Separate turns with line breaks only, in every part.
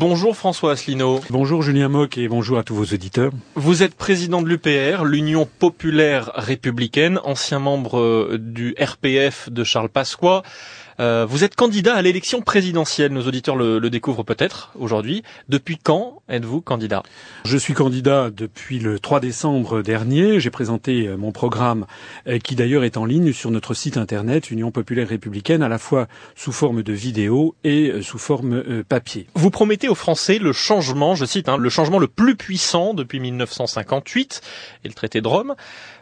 Bonjour François Asselineau.
Bonjour Julien Mock et bonjour à tous vos auditeurs.
Vous êtes président de l'UPR, l'Union populaire républicaine, ancien membre euh, du RPF de Charles Pasqua. Euh, vous êtes candidat à l'élection présidentielle, nos auditeurs le, le découvrent peut-être aujourd'hui. Depuis quand êtes-vous candidat?
Je suis candidat depuis le 3 décembre dernier. J'ai présenté euh, mon programme euh, qui d'ailleurs est en ligne sur notre site internet Union populaire républicaine à la fois sous forme de vidéo et sous forme papier.
Vous promettez aux Français le changement, je cite, hein, le changement le plus puissant depuis 1958 et le traité de Rome.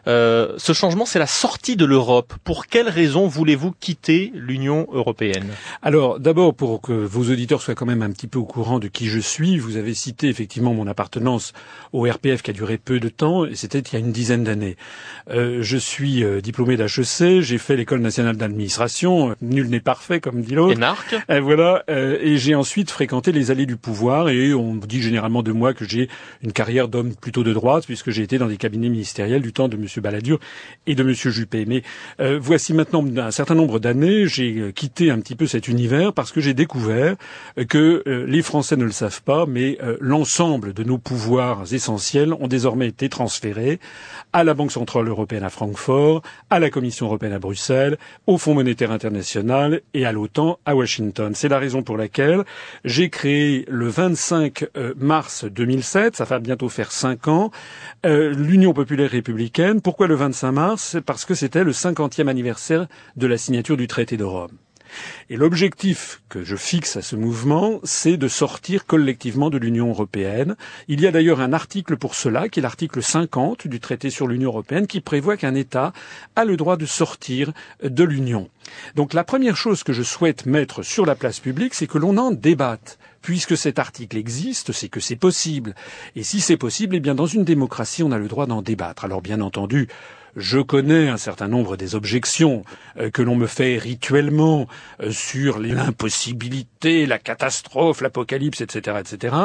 Euh, ce changement, c'est la sortie de l'Europe. Pour quelles raisons voulez-vous quitter l'Union européenne
Alors, d'abord, pour que vos auditeurs soient quand même un petit peu au courant de qui je suis, vous avez cité effectivement mon appartenance au RPF qui a duré peu de temps, et c'était il y a une dizaine d'années. Euh, je suis euh, diplômé d'HEC, j'ai fait l'école nationale d'administration, nul n'est parfait, comme dit l'autre.
Et
euh, voilà, euh, et j'ai ensuite fréquenté les allées du pouvoir, et on dit généralement de moi que j'ai une carrière d'homme plutôt de droite, puisque j'ai été dans des cabinets ministériels du temps de M. Balladur et de M. Juppé. Mais euh, voici maintenant un certain nombre d'années, j'ai quitté un petit peu cet univers parce que j'ai découvert que euh, les Français ne le savent pas, mais euh, l'ensemble de nos pouvoirs essentiels ont désormais été transférés à la Banque centrale européenne à Francfort, à la Commission européenne à Bruxelles, au Fonds monétaire international et à l'OTAN à Washington. C'est la raison pour laquelle j'ai créé le 25 mars 2007, ça va bientôt faire cinq ans, l'Union populaire républicaine. Pourquoi le 25 mars? Parce que c'était le cinquantième anniversaire de la signature du traité de Rome. Et l'objectif que je fixe à ce mouvement, c'est de sortir collectivement de l'Union européenne. Il y a d'ailleurs un article pour cela, qui est l'article 50 du traité sur l'Union européenne, qui prévoit qu'un État a le droit de sortir de l'Union. Donc la première chose que je souhaite mettre sur la place publique, c'est que l'on en débatte. Puisque cet article existe, c'est que c'est possible. Et si c'est possible, eh bien dans une démocratie, on a le droit d'en débattre. Alors bien entendu, je connais un certain nombre des objections euh, que l'on me fait rituellement euh, sur l'impossibilité, la catastrophe, l'apocalypse, etc., etc.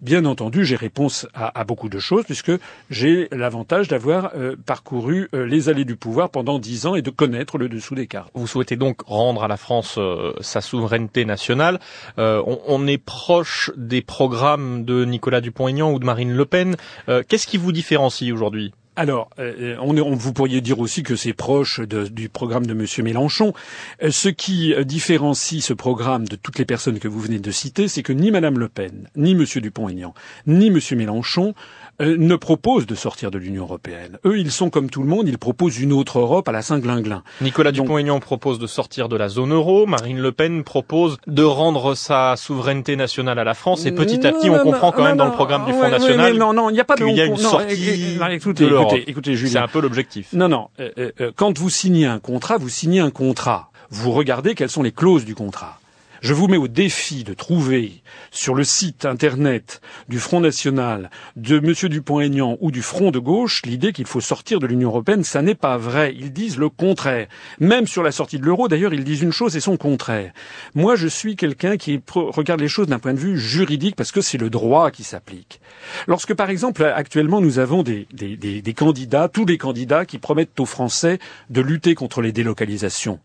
Bien entendu, j'ai réponse à, beaucoup de choses puisque j'ai l'avantage d'avoir euh, parcouru les allées du pouvoir pendant dix ans et de connaître le dessous des cartes.
Vous souhaitez donc rendre à la France sa souveraineté nationale. On, est des programmes de Nicolas Dupont-Aignan ou de Marine Le Pen. Qu'est-ce qui vous différencie aujourd'hui?
Alors, euh, on, on, vous pourriez dire aussi que c'est proche de, du programme de M. Mélenchon. Euh, ce qui euh, différencie ce programme de toutes les personnes que vous venez de citer, c'est que ni Mme Le Pen, ni M. Dupont-Aignan, ni M. Mélenchon euh, ne proposent de sortir de l'Union européenne. Eux, ils sont comme tout le monde, ils proposent une autre Europe à la Saint-Glinglin.
Nicolas Dupont-Aignan propose de sortir de la zone euro, Marine LePen propose de rendre sa souveraineté nationale à la France, et petit à petit, on comprend quand même dans le programme du Front National
non, non, il n'y a pas de...
Il y a une sortie écoutez,
écoutez, écoutez, Julien.
C'est un peu l'objectif.
Non, non. Euh, euh, quand vous signez un contrat, vous signez un contrat. Vous regardez quelles sont les clauses du contrat. Je vous mets au défi de trouver sur le site internet du Front National, de M. Dupont-Aignan ou du Front de gauche l'idée qu'il faut sortir de l'Union européenne. Ça n'est pas vrai. Ils disent le contraire. Même sur la sortie de l'euro, d'ailleurs, ils disent une chose et son contraire. Moi, je suis quelqu'un qui regarde les choses d'un point de vue juridique parce que c'est le droit qui s'applique. Lorsque, par exemple, actuellement, nous avons des, des, candidats, tous les candidats qui promettent aux Français de lutter contre les délocalisations.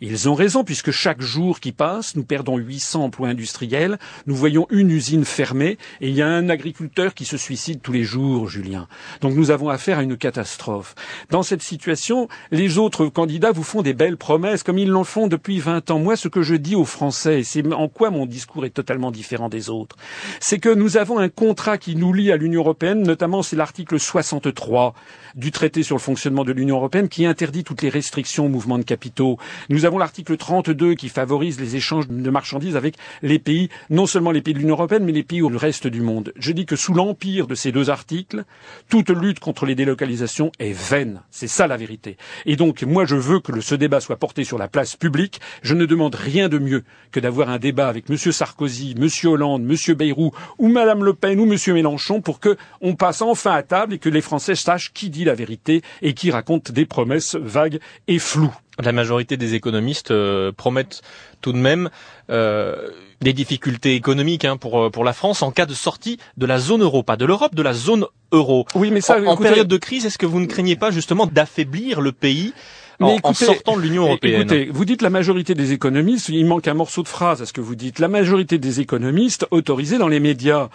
Ils ont raison puisque chaque jour qui passe, nous perdons 800 emplois industriels, nous voyons une usine fermée et il y a un agriculteur qui se suicide tous les jours, Julien. Donc nous avons affaire à une catastrophe. Dans cette situation, les autres candidats vous font des belles promesses comme ils l'en font depuis 20 ans. Moi, ce que je dis aux Français, c'est en quoi mon discours est totalement différent des autres, c'est que nous avons un contrat qui nous lie à l'Union européenne, notamment c'est l'article 63 du traité sur le fonctionnement de l'Union européenne qui interdit toutes les restrictions au mouvement de capitaux. Avons l'article 32 qui favorise les échanges de marchandises avec les pays, non seulement les pays de l'Union européenne, mais les pays du reste du monde. Je dis que sous l'empire de ces deux articles, toute lutte contre les délocalisations est vaine. C'est ça la vérité. Et donc, moi, je veux que ce débat soit porté sur la place publique. Je ne demande rien de mieux que d'avoir un débat avec M. Sarkozy, M. Hollande, M. Bayrou ou Mme Le Pen ou M. Mélenchon pour que on passe enfin à table et que les Français sachent qui dit la vérité et qui raconte des promesses vagues et floues.
La majorité des économistes euh, promettent tout de même euh, des difficultés économiques hein, pour euh, pour la France en cas de sortie de la zone euro, pas de l'Europe, de la zone euro.
Oui, mais ça,
en,
écoutez...
en période de crise, est-ce que vous ne craignez pas justement d'affaiblir le pays en, sortant de l'Union européenne.
Écoutez, vous dites la majorité des économistes, il manque un morceau de phrase à ce que vous dites. La majorité des économistes autorisés dans les médias.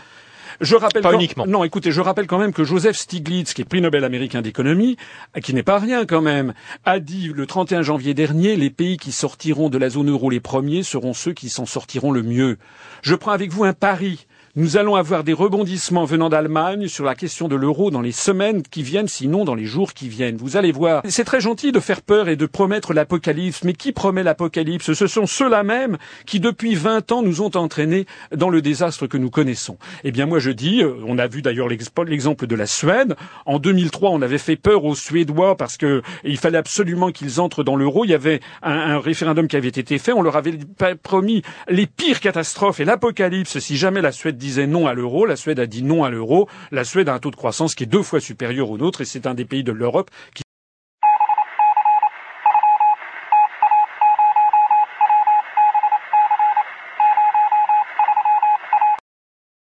Je rappelle pas uniquement.
Non, écoutez, je rappelle quand même que Joseph Stiglitz, qui est prix Nobel américain d'économie, qui n'est pas rien quand même, a dit le 31 janvier dernier, les pays qui sortiront de la zone euro les premiers seront ceux qui s'en sortiront le mieux. Je prends avec vous un pari. Nous allons avoir des rebondissements venant d'Allemagne sur la question de l'euro dans les semaines qui viennent, sinon dans les jours qui viennent. Vous allez voir. C'est très gentil de faire peur et de promettre l'apocalypse, mais qui promet l'apocalypse? Ce sont ceux-là même qui, depuis 20 ans, nous ont entraînés dans le désastre que nous connaissons. Eh bien, moi, je dis, euh, on a vu d'ailleurs l'exemple de la Suède. En 2003, on avait fait peur aux Suédois parce que il fallait absolument qu'ils entrent dans l'euro. Il y avait un, un référendum qui avait été fait. On leur avait promis les pires catastrophes et l'apocalypse si jamais la Suède disait non à l'euro, la Suède a dit non à l'euro, la Suède a un taux de croissance qui est deux fois supérieur au nôtre et c'est un des pays de l'Europe qui